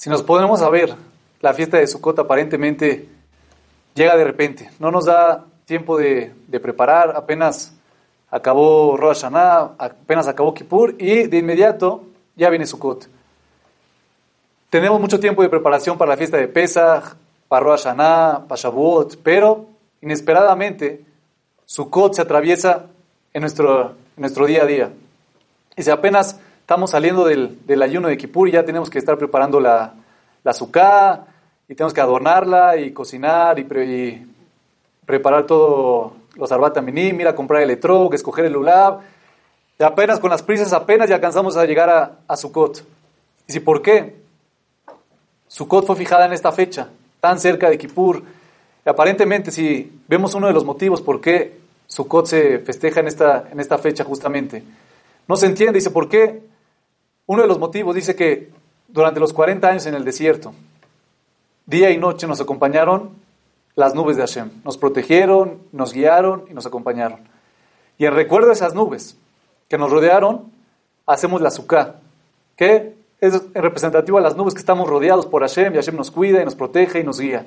Si nos ponemos a ver, la fiesta de Sukkot aparentemente llega de repente. No nos da tiempo de, preparar, apenas acabó Rosh Hashanah, apenas acabó Kippur y de inmediato ya viene Sukkot. Tenemos mucho tiempo de preparación para la fiesta de Pesach, para Rosh Hashanah, para Shavuot, pero inesperadamente Sukkot se atraviesa en nuestro, en nuestro día a día. Y si apenas estamos saliendo del, ayuno de Kippur y ya tenemos que estar preparando la, la suká y tenemos que adornarla y cocinar y, preparar todo los arbata minim, ir a comprar el etrog, escoger el lulab. Y apenas con las prisas, apenas ya alcanzamos a llegar a, a Sukkot. ¿Y si por qué? Sukkot fue fijada en esta fecha, tan cerca de Kippur. Y aparentemente, si vemos uno de los motivos por qué Sukkot se festeja en esta, en esta fecha justamente, no se entiende. Dice, ¿por qué uno de los motivos dice que durante los 40 años en el desierto, día y noche nos acompañaron las nubes de Hashem. Nos protegieron, nos guiaron y nos acompañaron. Y en recuerdo de esas nubes que nos rodearon, hacemos la suká, que es representativo a las nubes que estamos rodeados por Hashem y Hashem nos cuida y nos protege y nos guía.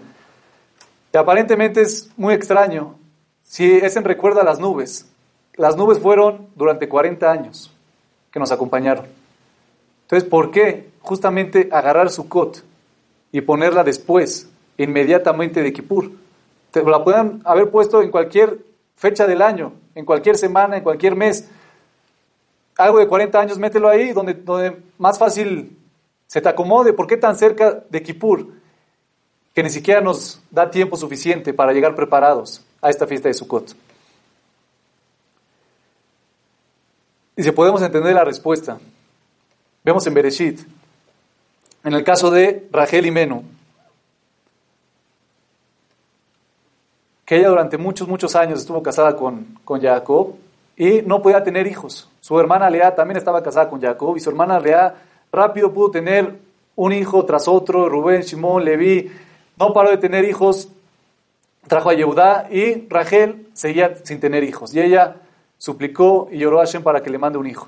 Y aparentemente es muy extraño si es en recuerdo a las nubes. Las nubes fueron durante 40 años que nos acompañaron. Entonces, ¿por qué justamente agarrar su cot y ponerla después, inmediatamente de Kippur? La pueden haber puesto en cualquier fecha del año, en cualquier semana, en cualquier mes. Algo de 40 años, mételo ahí, donde, donde más fácil se te acomode. ¿Por qué tan cerca de Kippur? Que ni siquiera nos da tiempo suficiente para llegar preparados a esta fiesta de Sukkot. Y si podemos entender la respuesta, Vemos en Bereshit, en el caso de Rachel y Menu, que ella durante muchos, muchos años estuvo casada con, con Jacob y no podía tener hijos. Su hermana Lea también estaba casada con Jacob y su hermana Lea rápido pudo tener un hijo tras otro, Rubén, Shimón, Leví, no paró de tener hijos, trajo a Yehudá y Rachel seguía sin tener hijos. Y ella suplicó y lloró a Hashem para que le mande un hijo.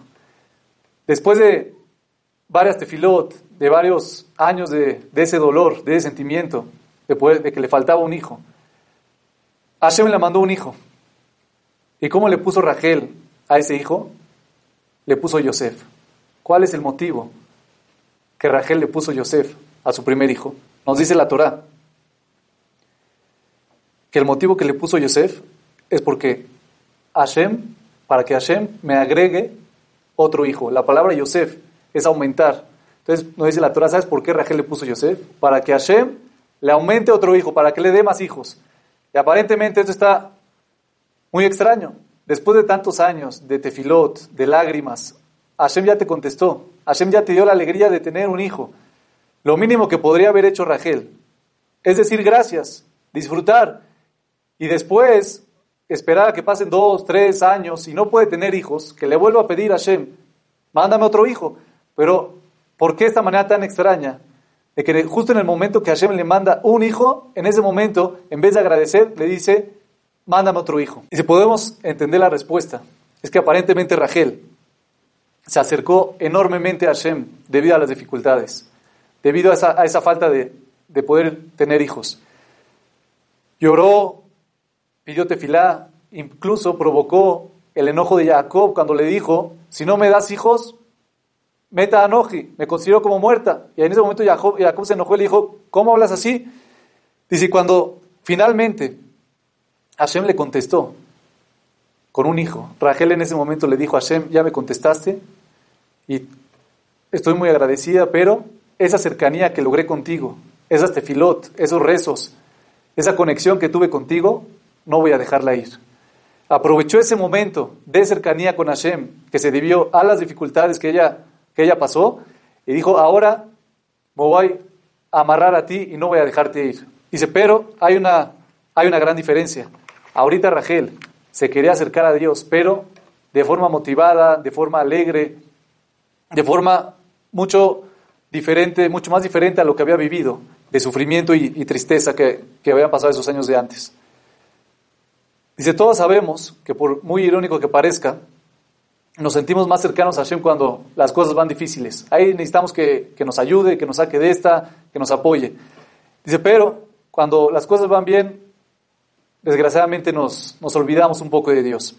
Después de varias tefilot, de varios años de, ese dolor, de ese sentimiento, de, de que le faltaba un hijo. Hashem le mandó un hijo. ¿Y cómo le puso Rachel a ese hijo? Le puso Yosef. ¿Cuál es el motivo que Rachel le puso Yosef a su primer hijo? Nos dice la Torá que el motivo que le puso Yosef es porque Hashem, para que Hashem me agregue otro hijo. La palabra Yosef es aumentar. Entonces nos dice la Torah, ¿sabes por qué Rachel le puso Yosef? Para que Hashem le aumente otro hijo, para que le dé más hijos. Y aparentemente esto está muy extraño. Después de tantos años de tefilot, de lágrimas, Hashem ya te contestó. Hashem ya te dio la alegría de tener un hijo. Lo mínimo que podría haber hecho Rachel es decir gracias, disfrutar y después esperar a que pasen dos, tres años y no puede tener hijos, que le vuelva a pedir a Hashem, mándame otro hijo. Pero, ¿por qué esta manera tan extraña? De que justo en el momento que Hashem le manda un hijo, en ese momento, en vez de agradecer, le dice, mándame otro hijo. Y si podemos entender la respuesta, es que aparentemente Rachel se acercó enormemente a Hashem debido a las dificultades, debido a esa, falta de, de, poder tener hijos. Lloró, pidió tefilá, incluso provocó el enojo de Jacob cuando le dijo, si no me das hijos, meta anoji, me considero como muerta. Y en ese momento Jacob, se enojó y le dijo, ¿cómo hablas así? Dice, cuando finalmente Hashem le contestó con un hijo, Rachel en ese momento le dijo a Hashem, ya me contestaste y estoy muy agradecida, pero esa cercanía que logré contigo, esas tefilot, esos rezos, esa conexión que tuve contigo, no voy a dejarla ir. Aprovechó ese momento de cercanía con Hashem, que se debió a las dificultades que ella que ella pasó y dijo, ahora me voy a amarrar a ti y no voy a dejarte ir. Dice, pero hay una, hay una gran diferencia. Ahorita Rachel se quería acercar a Dios, pero de forma motivada, de forma alegre, de forma mucho diferente, mucho más diferente a lo que había vivido, de sufrimiento y, tristeza que, que pasado esos años de antes. Dice, todos sabemos que por muy irónico que parezca, nos sentimos más cercanos a Hashem cuando las cosas van difíciles. Ahí necesitamos que, que nos ayude, que nos saque de esta, que nos apoye. Dice, pero cuando las cosas van bien, desgraciadamente nos, nos olvidamos un poco de Dios.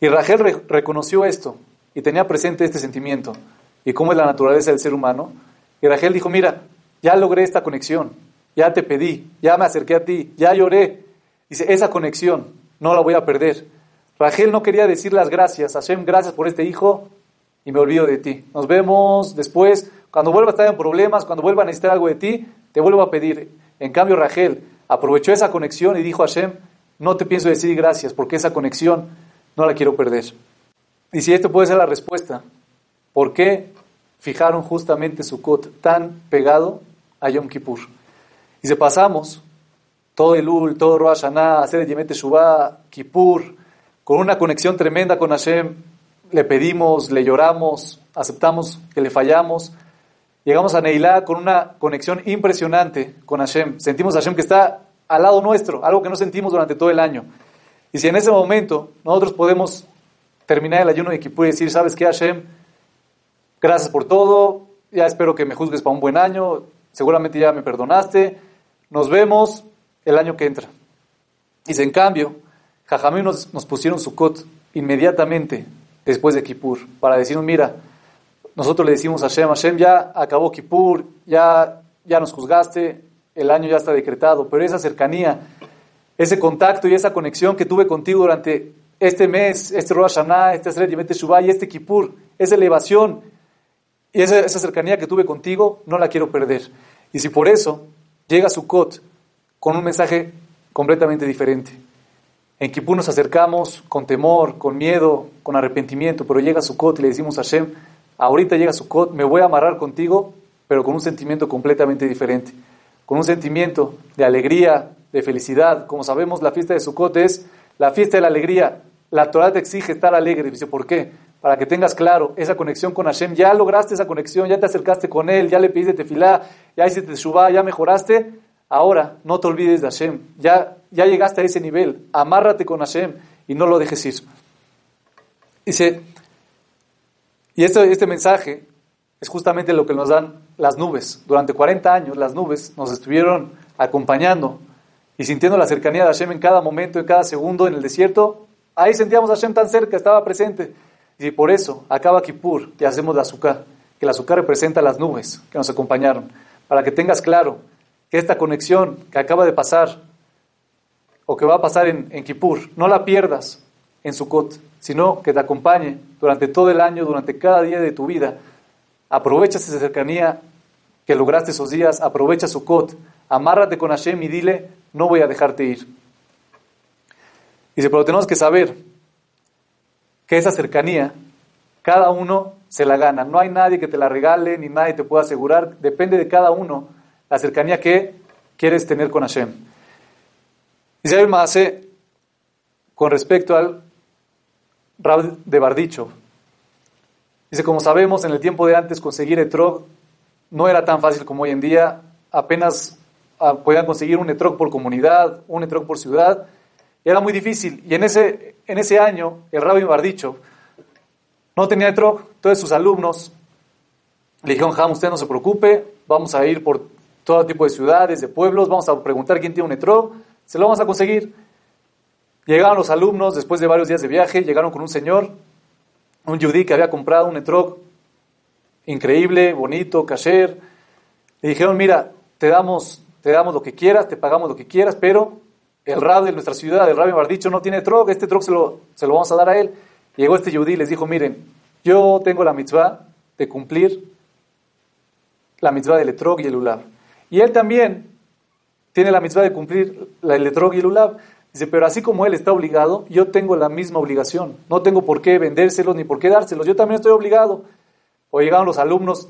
Y Rachel reconoció esto y tenía presente este sentimiento y cómo es la naturaleza del ser humano. Y Rachel dijo, mira, ya logré esta conexión, ya te pedí, ya me acerqué a ti, ya lloré. Dice, esa conexión no la voy a perder. Rachel no quería decir las gracias, Hashem, gracias por este hijo y me olvido de ti. Nos vemos después, cuando vuelva a estar en problemas, cuando vuelva a necesitar algo de ti, te vuelvo a pedir. En cambio, Rachel aprovechó esa conexión y dijo a Hashem, no te pienso decir gracias porque esa conexión no la quiero perder. Y si esto puede ser la respuesta, ¿por qué fijaron justamente Sukkot tan pegado a Yom Kippur? Y si pasamos todo el Ul, todo Rosh Hashanah, hacer el Yemet Shuvah, Kippur, con una conexión tremenda con Hashem, le pedimos, le lloramos, aceptamos que le fallamos, llegamos a Neilá con una conexión impresionante con Hashem, sentimos a Hashem que está al lado nuestro, algo que no sentimos durante todo el año. Y si en ese momento nosotros podemos terminar el ayuno de Kippur y decir, ¿sabes qué, Hashem? Gracias por todo, ya espero que me juzgues para un buen año, seguramente ya me perdonaste, nos vemos el año que entra. Y si en cambio, Jajamí nos, nos pusieron Sukkot inmediatamente después de Kippur, para decirnos, mira, nosotros le decimos a Hashem, Hashem ya acabó Kippur, ya, ya nos juzgaste, el año ya está decretado, pero esa cercanía, ese contacto y esa conexión que tuve contigo durante este mes, este Rosh Hashanah, este Aseret Yemet y este Kippur, esa elevación y esa, esa, cercanía que tuve contigo, no la quiero perder. Y si por eso llega Sukkot con un mensaje completamente diferente. En Kippur nos acercamos con temor, con miedo, con arrepentimiento, pero llega Sukkot y le decimos a Hashem, ahorita llega Sukkot, me voy a amarrar contigo, pero con un sentimiento completamente diferente, con un sentimiento de alegría, de felicidad. Como sabemos, la fiesta de Sukkot es la fiesta de la alegría. La Torah te exige estar alegre. Dice, ¿por qué? Para que tengas claro esa conexión con Hashem. Ya lograste esa conexión, ya te acercaste con Él, ya le pediste tefilá, ya hiciste shubá, ya mejoraste. Ahora, no te olvides de Hashem. Ya, ya llegaste a ese nivel. Amárrate con Hashem y no lo dejes ir. Dice, y este, este mensaje es justamente lo que nos dan las nubes. Durante 40 años las nubes nos estuvieron acompañando y sintiendo la cercanía de Hashem en cada momento, en cada segundo en el desierto. Ahí sentíamos a Hashem tan cerca, estaba presente. Y por eso acaba Kippur y hacemos la azúcar, que la azúcar representa las nubes que nos acompañaron, para que tengas claro que esta conexión que acaba de pasar o que va a pasar en, en Kippur, no la pierdas en Sukkot, sino que te acompañe durante todo el año, durante cada día de tu vida. Aprovecha esa cercanía que lograste esos días, aprovecha Sukkot, amárrate con Hashem y dile, no voy a dejarte ir. Dice, pero tenemos que saber que esa cercanía, cada uno se la gana. No hay nadie que te la regale, ni nadie te pueda asegurar. Depende de cada uno la cercanía que quieres tener con Hashem. Dice el Maase, con respecto al Rab de Bardicho. Dice, como sabemos, en el tiempo de antes conseguir etrog no era tan fácil como hoy en día. Apenas ah, podían conseguir un etrog por comunidad, un etrog por ciudad. Era muy difícil. Y en ese, en ese año, el Rabbi Bardicho no tenía etrog. Entonces sus alumnos le dijeron, Ham, usted no se preocupe, vamos a ir por todo tipo de ciudades, de pueblos, vamos a preguntar quién tiene un etrog, se lo vamos a conseguir. Llegaron los alumnos, después de varios días de viaje, llegaron con un señor, un yudí que había comprado un etrog increíble, bonito, kasher. Le dijeron, mira, te damos, te damos lo que quieras, te pagamos lo que quieras, pero el rab de nuestra ciudad, el rabbi dicho no tiene etrog, este etrog se lo, se lo vamos a dar a él. Llegó este yudí y les dijo, miren, yo tengo la mitzvah de cumplir la mitzvah del etrog y el ulab. Y él también tiene la mitzvah de cumplir el etrog y el ulab. Dice, pero así como él está obligado, yo tengo la misma obligación. No tengo por qué vendérselos ni por qué dárselos. Yo también estoy obligado. O llegaron los alumnos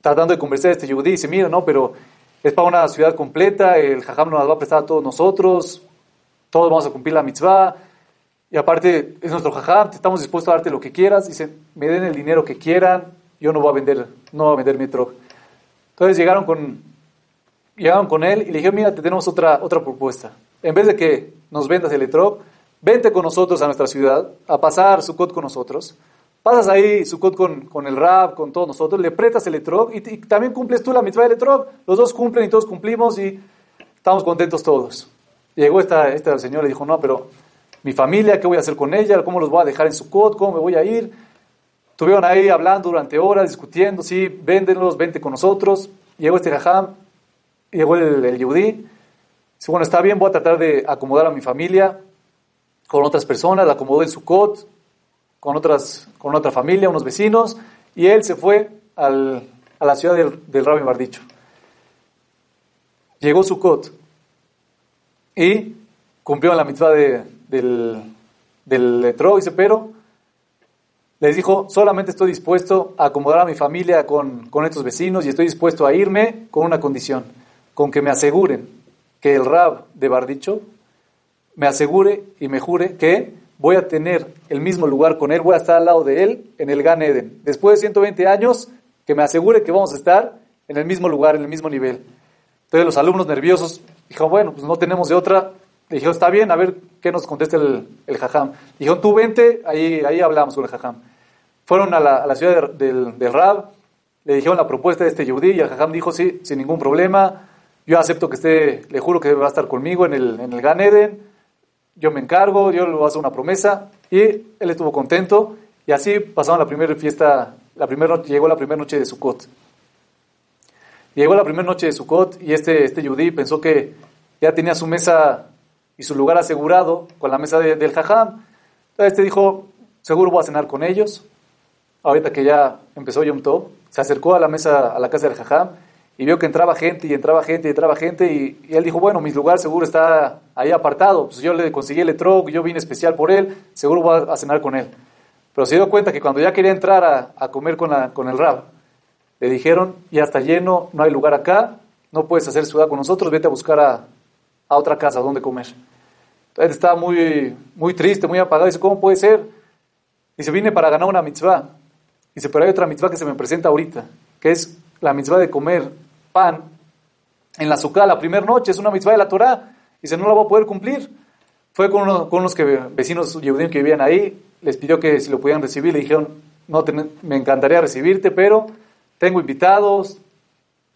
tratando de conversar a este yudí dice, mira, no, pero es para una ciudad completa, el jajam nos va a prestar a todos nosotros, todos vamos a cumplir la mitzvah. Y aparte, es nuestro jajam, estamos dispuestos a darte lo que quieras. Dice, me den el dinero que quieran, yo no voy a vender, no voy a vender mi etrog. Entonces llegaron con, llegaron con él y le dijeron, mira, te tenemos otra, otra propuesta. En vez de que nos vendas el etrog, vente con nosotros a nuestra ciudad, a pasar Sukkot con nosotros. Pasas ahí Sukkot con, con el Rab, con todos nosotros, le prestas el etrog y, también cumples tú la mitzvah del etrog. Los dos cumplen y todos cumplimos y estamos contentos todos. Llegó esta, esta señora y dijo, no, pero mi familia, ¿qué voy a hacer con ella? ¿Cómo los voy a dejar en Sukkot? ¿Cómo me voy a ir? Estuvieron ahí hablando durante horas, discutiendo, sí, véndenlos, vente con nosotros. Llegó este jajam, llegó el, el yudí. Dice, bueno, está bien, voy a tratar de acomodar a mi familia con otras personas, la acomodó en Sukkot, con, otras, con otra familia, unos vecinos, y él se fue al, a la ciudad del, del Rabbi. Llegó Sukkot y cumplió la mitzvah de, del, del letro, dice, pero les dijo, solamente estoy dispuesto a acomodar a mi familia con, con estos vecinos y estoy dispuesto a irme con una condición, con que me aseguren que el Rab de Bardicho me asegure y me jure que voy a tener el mismo lugar con él, voy a estar al lado de él en el Gan Eden. Después de 120 años, que me asegure que vamos a estar en el mismo lugar, en el mismo nivel. Entonces los alumnos nerviosos dijeron, bueno, pues no tenemos de otra. Dijeron, está bien, a ver qué nos contesta el, el jajam. Dijeron, tú vente, ahí, ahí hablamos con el jajam. Fueron a la, ciudad del, del, Rab, le dijeron la propuesta de este yudí y el jajam dijo, sí, sin ningún problema, yo acepto que esté, le juro que va a estar conmigo en el, en el Gan Eden, yo me encargo, yo le hacer una promesa, y él estuvo contento, y así pasaron la primera fiesta, la primera llegó la primera noche de Sukkot. Llegó la primera noche de Sukkot, y este, este yudí pensó que ya tenía su mesa y su lugar asegurado con la mesa del jajam. Entonces este dijo, seguro voy a cenar con ellos. Ahorita que ya empezó Yom Tov, se acercó a la mesa, a la casa del jajam, y vio que entraba gente y entraba gente y entraba gente y, él dijo, bueno, mi lugar seguro está ahí apartado, pues yo le conseguí el etrog, yo vine especial por él, seguro voy a, cenar con él. Pero se dio cuenta que cuando ya quería entrar a, comer con, el rab, le dijeron, ya está lleno, no hay lugar acá, no puedes hacer ciudad con nosotros, vete a buscar a, a otra casa donde comer. Entonces estaba muy, muy triste, muy apagado, dice, ¿cómo puede ser? Dice, vine para ganar una mitzvah. Dice, pero hay otra mitzvah que se me presenta ahorita, que es la mitzvah de comer pan en la azúcar la primera noche, es una mitzvah de la Torah, y dice, no la voy a poder cumplir. Fue con unos, con unos que, vecinos judíos que vivían ahí, les pidió que si lo podían recibir, le dijeron, no, me encantaría recibirte, pero tengo invitados,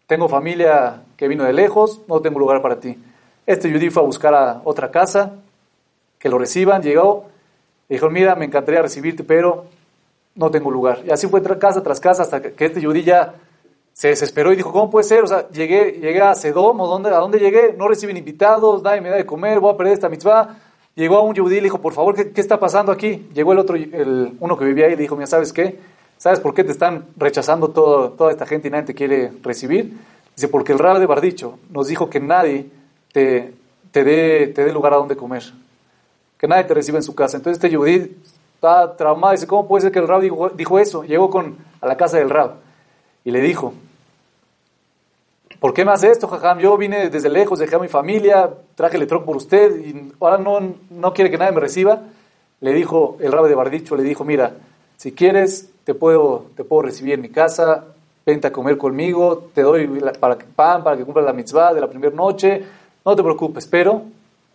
tengo familia que vino de lejos, no tengo lugar para ti. Este judío fue a buscar a otra casa, que lo reciban, llegó, le dijo, mira, me encantaría recibirte, pero no tengo lugar. Y así fue casa tras casa hasta que este judío ya se desesperó y dijo, ¿cómo puede ser? O sea, llegué, llegué a Sedom, ¿o dónde, ¿a dónde llegué? No reciben invitados, nadie me da de comer, voy a perder esta mitzvah. Llegó a un yudí y le dijo, por favor, ¿qué, ¿qué, está pasando aquí? Llegó el otro, el, uno que vivía ahí y le dijo, mira, ¿sabes qué? ¿Sabes por qué te están rechazando todo, toda esta gente y nadie te quiere recibir? Dice, porque el rab de Bardicho nos dijo que nadie te, te, dé, te lugar a donde comer, que nadie te reciba en su casa. Entonces este yudí está traumado, dice, ¿cómo puede ser que el rab dijo, dijo eso? Llegó con, a la casa del rab y le dijo, ¿por qué me esto, jajam? Yo vine desde lejos, dejé a mi familia, traje el troc por usted y ahora no, no quiere que nadie me reciba. Le dijo el rabbi de Bardicho, le dijo, mira, si quieres, te puedo, te puedo recibir en mi casa, vente a comer conmigo, te doy pan para que cumpla la mitzvah de la primera noche, no te preocupes, pero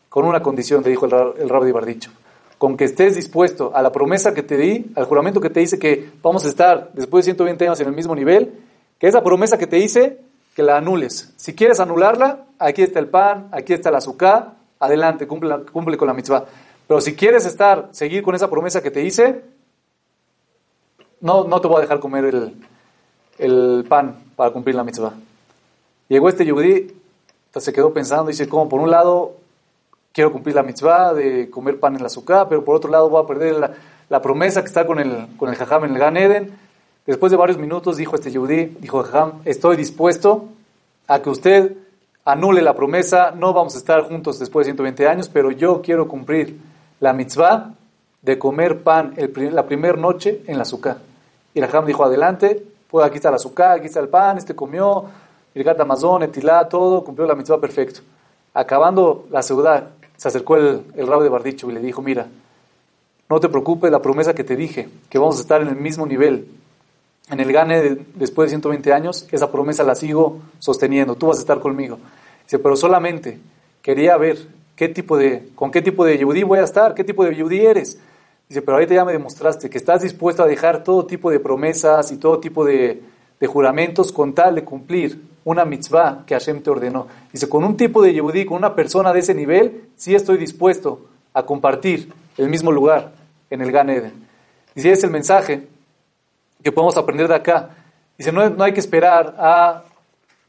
con una condición, te dijo el, el rabbi de Bardicho con que estés dispuesto a la promesa que te di, al juramento que te hice que vamos a estar después de 120 años en el mismo nivel, que esa promesa que te hice, que la anules. Si quieres anularla, aquí está el pan, aquí está el azúcar, adelante, cumple, cumple con la mitzvah. Pero si quieres estar, seguir con esa promesa que te hice, no, no te voy a dejar comer el, el pan para cumplir la mitzvah. Llegó este yudí, se quedó pensando, dice, como por un lado quiero cumplir la mitzvah de comer pan en la azúcar, pero por otro lado voy a perder la, promesa que está con el, con el jajam en el Gan Eden. Después de varios minutos dijo este yudí, dijo jajam, estoy dispuesto a que usted anule la promesa, no vamos a estar juntos después de 120 años, pero yo quiero cumplir la mitzvah de comer pan la primera noche en la azúcar. Y el jajam dijo, adelante, pues aquí está la azúcar, aquí está el pan, este comió, el gata amazón, etilá, todo, cumplió la mitzvah perfecto. Acabando la ciudad, se acercó el, el rabo de Bardicho y le dijo, mira, no te preocupes, la promesa que te dije, que vamos a estar en el mismo nivel, en el gane después de 120 años, esa promesa la sigo sosteniendo, tú vas a estar conmigo. Dice, pero solamente quería ver ¿qué tipo de, ¿con qué tipo de yudí voy a estar? ¿Qué tipo de yudí eres? Dice, pero ahorita ya me demostraste que estás dispuesto a dejar todo tipo de promesas y todo tipo de, de juramentos con tal de cumplir una mitzvah que Hashem te ordenó. Dice, con un tipo de yehudí, con una persona de ese nivel, sí estoy dispuesto a compartir el mismo lugar en el Gan Eden. Dice, es el mensaje que podemos aprender de acá. Dice, no, no hay que esperar a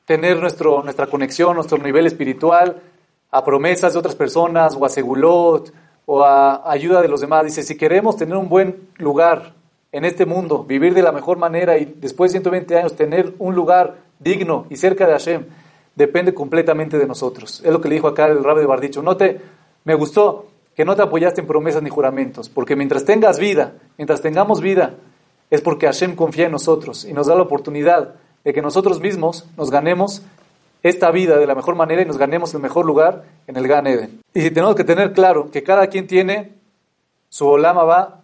tener nuestro, nuestra conexión, nuestro nivel espiritual, a promesas de otras personas, o a segulot, o a ayuda de los demás. Dice, si queremos tener un buen lugar en este mundo, vivir de la mejor manera y después de 120 años tener un lugar digno y cerca de Hashem, depende completamente de nosotros. Es lo que le dijo acá el rabbi de Bardicho. No te, me gustó que no te apoyaste en promesas ni juramentos, porque mientras tengas vida, mientras tengamos vida, es porque Hashem confía en nosotros y nos da la oportunidad de que nosotros mismos nos ganemos esta vida de la mejor manera y nos ganemos el mejor lugar en el Gan Eden. Y si tenemos que tener claro que cada quien tiene su olama va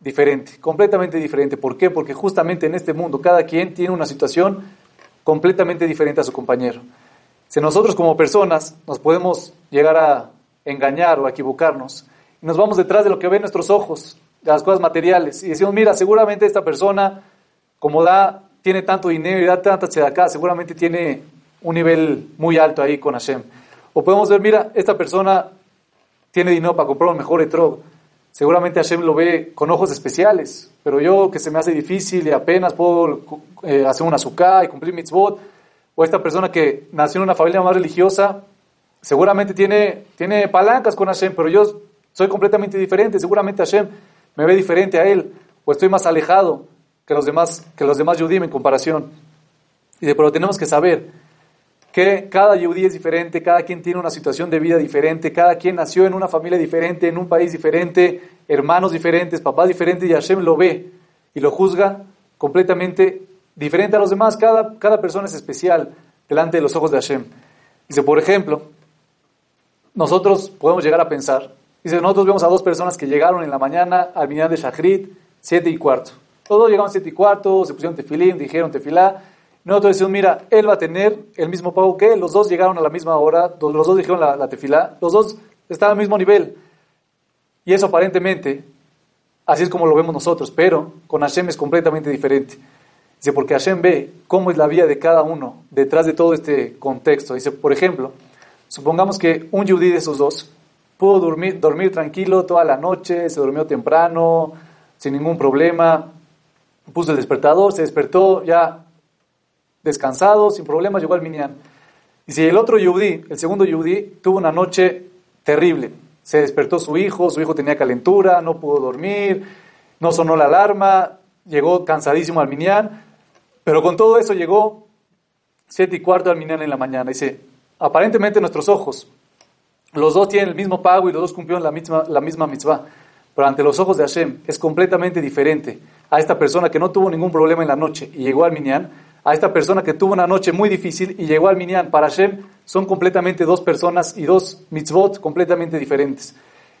diferente, completamente diferente. ¿Por qué? Porque justamente en este mundo cada quien tiene una situación completamente diferente a su compañero. Si nosotros como personas nos podemos llegar a engañar o a equivocarnos, y nos vamos detrás de lo que ven nuestros ojos, de las cosas materiales, y decimos, mira, seguramente esta persona, como da, tiene tanto dinero y da tanta acá, seguramente tiene un nivel muy alto ahí con Hashem. O podemos ver, mira, esta persona tiene dinero para comprar un mejor etrog, Seguramente Hashem lo ve con ojos especiales, pero yo que se me hace difícil y apenas puedo eh, hacer una azúcar y cumplir mitzvot, o esta persona que nació en una familia más religiosa, seguramente tiene, tiene palancas con Hashem, pero yo soy completamente diferente, seguramente Hashem me ve diferente a él, o estoy más alejado que los demás, que los demás Yudim en comparación. Dice, pero tenemos que saber que cada yudí es diferente, cada quien tiene una situación de vida diferente, cada quien nació en una familia diferente, en un país diferente, hermanos diferentes, papás diferentes, y Hashem lo ve y lo juzga completamente diferente a los demás. Cada, cada persona es especial delante de los ojos de Hashem. Dice, por ejemplo, nosotros podemos llegar a pensar, dice, nosotros vemos a dos personas que llegaron en la mañana al minyan de Shachrit, siete y cuarto. Todos llegaron siete y cuarto, se pusieron tefilín, dijeron tefilá, nosotros decimos, mira, él va a tener el mismo pago que él. Los dos llegaron a la misma hora, los dos dijeron la, la tefilá, los dos están al mismo nivel. Y eso aparentemente, así es como lo vemos nosotros, pero con Hashem es completamente diferente. Dice, porque Hashem ve cómo es la vida de cada uno detrás de todo este contexto. Dice, por ejemplo, supongamos que un yudí de esos dos pudo dormir, dormir tranquilo toda la noche, se durmió temprano, sin ningún problema, puso el despertador, se despertó ya descansado, sin problemas, llegó al Minyan. Y si el otro Yudí, el segundo Yudí, tuvo una noche terrible. Se despertó su hijo, su hijo tenía calentura, no pudo dormir, no sonó la alarma, llegó cansadísimo al Minyan, pero con todo eso llegó siete y cuarto al Minyan en la mañana. Dice, aparentemente nuestros ojos, los dos tienen el mismo pago y los dos cumplieron la misma, la misma mitzvah, pero ante los ojos de Hashem es completamente diferente a esta persona que no tuvo ningún problema en la noche y llegó al Minyan a esta persona que tuvo una noche muy difícil y llegó al Minyan. Para Hashem son completamente dos personas y dos mitzvot completamente diferentes.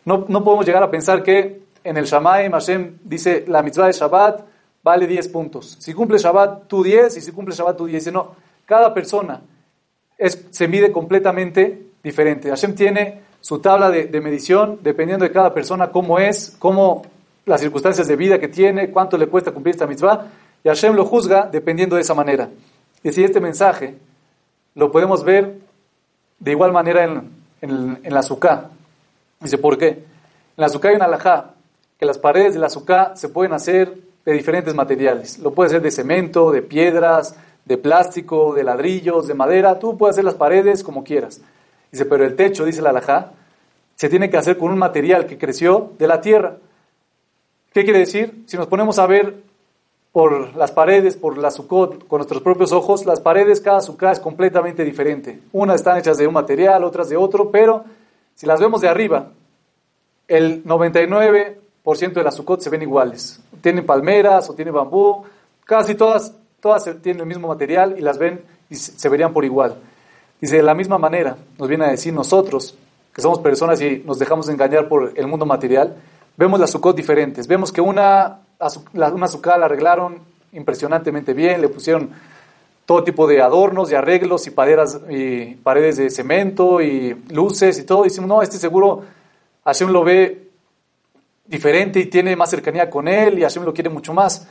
No, no podemos llegar a pensar que en el Shamaim Hashem dice la mitzvah de Shabbat vale 10 puntos. Si cumple Shabbat, tú 10 y si cumple Shabbat, tú 10. No, cada persona se mide completamente diferente. Hashem tiene su tabla de, de medición dependiendo de cada persona, cómo es, cómo las circunstancias de vida que tiene, cuánto le cuesta cumplir esta mitzvah y Hashem lo juzga dependiendo de esa manera. Y si este mensaje lo podemos ver de igual manera en, en, la azúcar. Dice, ¿por qué? En la azúcar hay una alajá, que las paredes de la se pueden hacer de diferentes materiales. Lo puede ser de cemento, de piedras, de plástico, de ladrillos, de madera. Tú puedes hacer las paredes como quieras. Dice, pero el techo, dice la alajá, se tiene que hacer con un material que creció de la tierra. ¿Qué quiere decir? Si nos ponemos a ver por las paredes, por la sukkot, con nuestros propios ojos, las paredes, cada sukkah es completamente diferente. Unas están hechas de un material, otras de otro, pero si las vemos de arriba, el 99% de las sukkot se ven iguales. Tienen palmeras o tienen bambú, casi todas, todas tienen el mismo material y las ven y se verían por igual. Dice, de la misma manera, nos viene a decir nosotros, que somos personas y nos dejamos engañar por el mundo material, vemos las sukkot diferentes. Vemos que una una azúcar la arreglaron impresionantemente bien, le pusieron todo tipo de adornos y arreglos y paredes, y paredes de cemento y luces y todo. Y decimos, no, este seguro Hashem lo ve diferente y tiene más cercanía con él y Hashem lo quiere mucho más.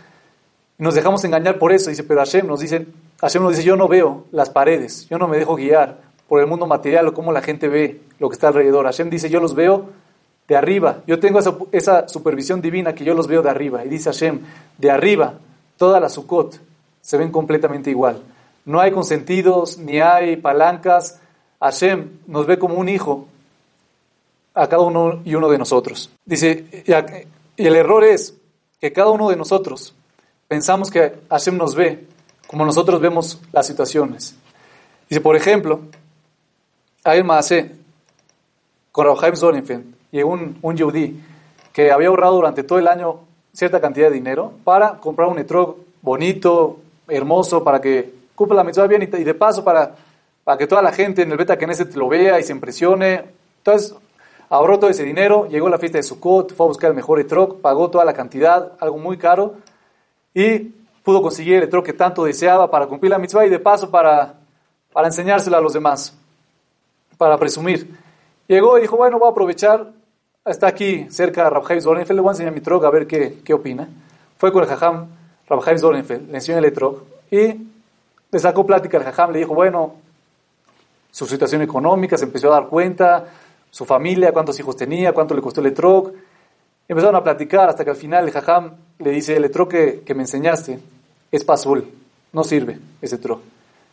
Y nos dejamos engañar por eso. Dice, pero Hashem nos dice, Hashem nos dice, yo no veo las paredes, yo no me dejo guiar por el mundo material o cómo la gente ve lo que está alrededor. Hashem dice, yo los veo de arriba. Yo tengo esa, supervisión divina que yo los veo de arriba. Y dice Hashem, de arriba, toda la Sukkot se ven completamente igual. No hay consentidos, ni hay palancas. Hashem nos ve como un hijo a cada uno y uno de nosotros. Dice, y el error es que cada uno de nosotros pensamos que Hashem nos ve como nosotros vemos las situaciones. Dice, por ejemplo, hay maase con Zorinfen y un, un yudí que había ahorrado durante todo el año cierta cantidad de dinero para comprar un etrog bonito, hermoso, para que cumpla la mitzvah bien y, de paso para, para que toda la gente en el Beta Knesset lo vea y se impresione. Entonces, ahorró todo ese dinero, llegó a la fiesta de Sukkot, fue a buscar el mejor etrog, pagó toda la cantidad, algo muy caro, y pudo conseguir el etrog que tanto deseaba para cumplir la mitzvah y de paso para, para enseñárselo a los demás, para presumir. Llegó y dijo, bueno, voy a aprovechar, está aquí cerca de Rabjaim Zorenfeld, le voy a enseñar mi trog a ver qué, qué opina. Fue con el jajam Rabjaim Zorenfeld, le enseñó el etrog y le sacó plática al jajam, le dijo, bueno, su situación económica, se empezó a dar cuenta, su familia, cuántos hijos tenía, cuánto le costó el etrog. Empezaron a platicar hasta que al final el jajam le dice, el etrog que, que me enseñaste es pasul, no sirve ese etrog.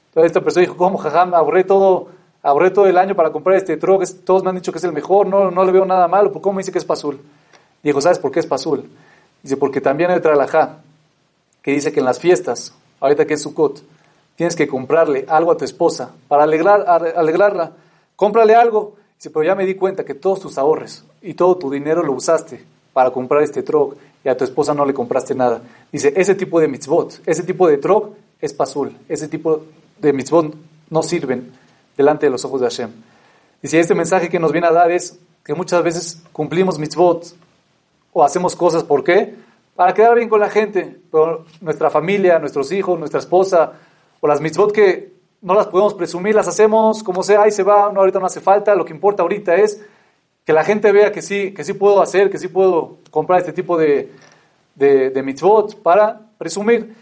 Entonces esta persona dijo, ¿cómo jajam? Ahorré todo, ahorré todo el año para comprar este etrog, todos me han dicho que es el mejor, no, no le veo nada malo, ¿cómo me dice que es pasul? Dijo, ¿sabes por qué es pasul? Dice, porque también hay otra alajá que dice que en las fiestas, ahorita que es Sukkot, tienes que comprarle algo a tu esposa para alegrar, alegrarla. Cómprale algo. Dice, pero ya me di cuenta que todos tus ahorros y todo tu dinero lo usaste para comprar este trog y a tu esposa no le compraste nada. Dice, ese tipo de mitzvot, ese tipo de trog es pasul. Ese tipo de mitzvot no sirven delante de los ojos de Hashem. Dice, este mensaje que nos viene a dar es que muchas veces cumplimos mitzvot o hacemos cosas, ¿por qué? Para quedar bien con la gente, pero nuestra familia, nuestros hijos, nuestra esposa, o las mitzvot que no las podemos presumir, las hacemos como sea, ahí se va, no, ahorita no hace falta, lo que importa ahorita es que la gente vea que sí, que sí puedo hacer, que sí puedo comprar este tipo de, de, mitzvot para presumir.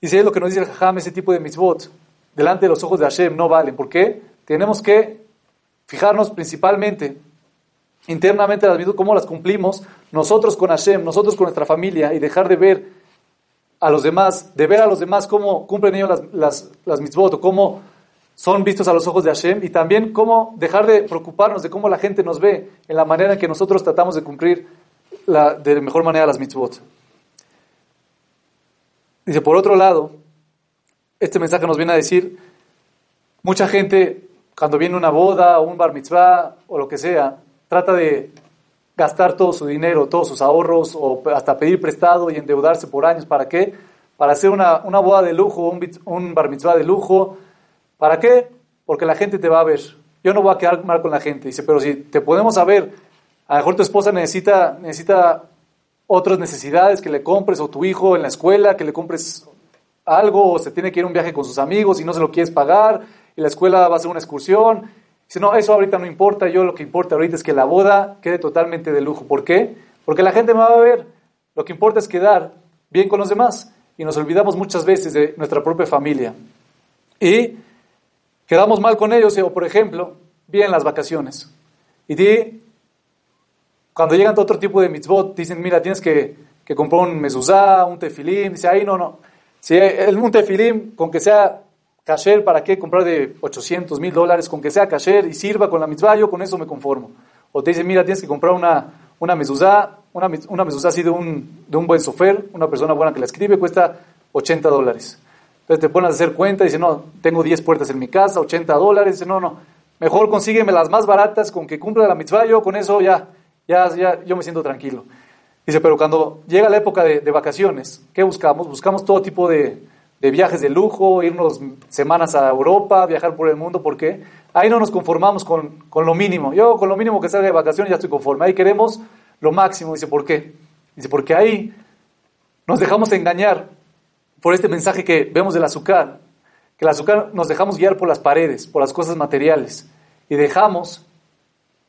Y si es lo que nos dice el Jajam, ese tipo de mitzvot, delante de los ojos de Hashem no valen. ¿Por qué? Tenemos que fijarnos principalmente internamente las mitzvot, cómo las cumplimos nosotros con Hashem, nosotros con nuestra familia y dejar de ver a los demás, de ver a los demás cómo cumplen ellos las, las, las mitzvot o cómo son vistos a los ojos de Hashem y también cómo dejar de preocuparnos de cómo la gente nos ve en la manera en que nosotros tratamos de cumplir la, de mejor manera las mitzvot. Dice, por otro lado, este mensaje nos viene a decir, mucha gente cuando viene una boda o un bar mitzvah o lo que sea, trata de gastar todo su dinero, todos sus ahorros o hasta pedir prestado y endeudarse por años. ¿Para qué? Para hacer una, una boda de lujo, un, un bar mitzvah de lujo. ¿Para qué? Porque la gente te va a ver. Yo no voy a quedar mal con la gente. Dice, pero si te podemos saber, a lo mejor tu esposa necesita, necesita otras necesidades que le compres o tu hijo en la escuela, que le compres algo o se tiene que ir a un viaje con sus amigos y no se lo quieres pagar y la escuela va a hacer una excursión Dice, no, eso ahorita no importa, yo lo que importa ahorita es que la boda quede totalmente de lujo. ¿Por qué? Porque la gente me va a ver. Lo que importa es quedar bien con los demás. Y nos olvidamos muchas veces de nuestra propia familia. Y quedamos mal con ellos, o por ejemplo, bien las vacaciones. Y di, cuando llegan a otro tipo de mitzvot, dicen, mira, tienes que, que comprar un mezuzá, un tefilim. Dice, ahí no, no. Si el, un tefilim, con que sea Kasher, ¿para qué comprar de 800 mil dólares? Con que sea kasher y sirva con la mitzvah, yo con eso me conformo. O te dicen, mira, tienes que comprar una, una mezuzá, una, una mezuzá así de un, de un buen sofer, una persona buena que la escribe, cuesta 80 dólares. Entonces te pones a hacer cuenta y dices, no, tengo 10 puertas en mi casa, 80 dólares. Dice, no, no, mejor consígueme las más baratas con que cumpla la mitzvah, yo con eso ya, ya, ya, yo me siento tranquilo. Dice, pero cuando llega la época de vacaciones, ¿qué buscamos? Buscamos todo tipo de, de viajes de lujo, irnos semanas a Europa, viajar por el mundo, porque ahí no nos conformamos con, con, lo mínimo. Yo con lo mínimo que salga de vacaciones ya estoy conforme. Ahí queremos lo máximo. Dice, ¿por qué? Dice, porque ahí nos dejamos engañar por este mensaje que vemos del azúcar, que el azúcar nos dejamos guiar por las paredes, por las cosas materiales, y dejamos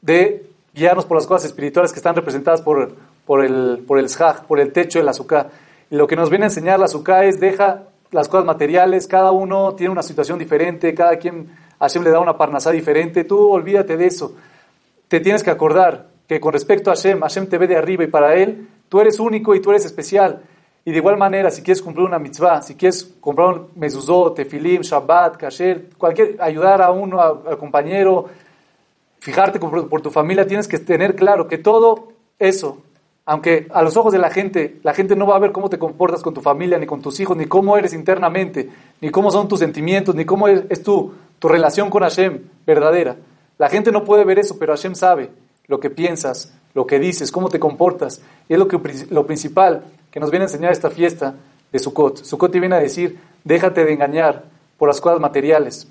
de guiarnos por las cosas espirituales que están representadas por, por el, por el por el techo del azúcar. Y lo que nos viene a enseñar la azúcar es deja las cosas materiales, cada uno tiene una situación diferente, cada quien, Hashem le da una parnasá diferente, tú olvídate de eso. Te tienes que acordar que con respecto a Hashem, Hashem te ve de arriba y para Él, tú eres único y tú eres especial. Y de igual manera, si quieres cumplir una mitzvah, si quieres comprar un mezuzot, tefilim, shabbat, kasher, cualquier, ayudar a uno, al compañero, fijarte por, tu familia, tienes que tener claro que todo eso, aunque a los ojos de la gente, la gente no va a ver cómo te comportas con tu familia, ni con tus hijos, ni cómo eres internamente, ni cómo son tus sentimientos, ni cómo es, tu, tu relación con Hashem verdadera. La gente no puede ver eso, pero Hashem sabe lo que piensas, lo que dices, cómo te comportas. Y es lo, que, lo principal que nos viene a enseñar esta fiesta de Sukkot. Sukkot te viene a decir, déjate de engañar por las cosas materiales.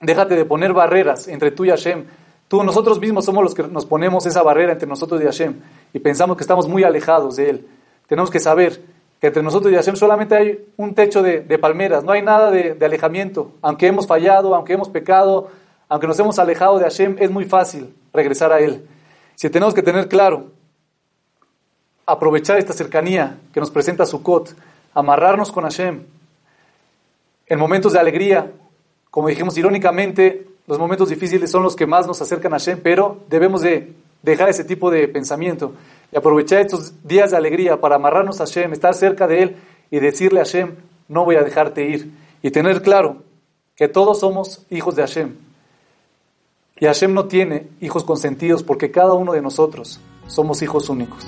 Déjate de poner barreras entre tú y Hashem. Tú, nosotros mismos somos los que nos ponemos esa barrera entre nosotros y Hashem y pensamos que estamos muy alejados de Él. Tenemos que saber que entre nosotros y Hashem solamente hay un techo de, palmeras, no hay nada de, de, alejamiento. Aunque hemos fallado, aunque hemos pecado, aunque nos hemos alejado de Hashem, es muy fácil regresar a Él. Si tenemos que tener claro, aprovechar esta cercanía que nos presenta Sukkot, amarrarnos con Hashem, en momentos de alegría, como dijimos irónicamente, los momentos difíciles son los que más nos acercan a Hashem, pero debemos de dejar ese tipo de pensamiento y aprovechar estos días de alegría para amarrarnos a Hashem, estar cerca de Él y decirle a Hashem, no voy a dejarte ir. Y tener claro que todos somos hijos de Hashem. Y Hashem no tiene hijos consentidos porque cada uno de nosotros somos hijos únicos.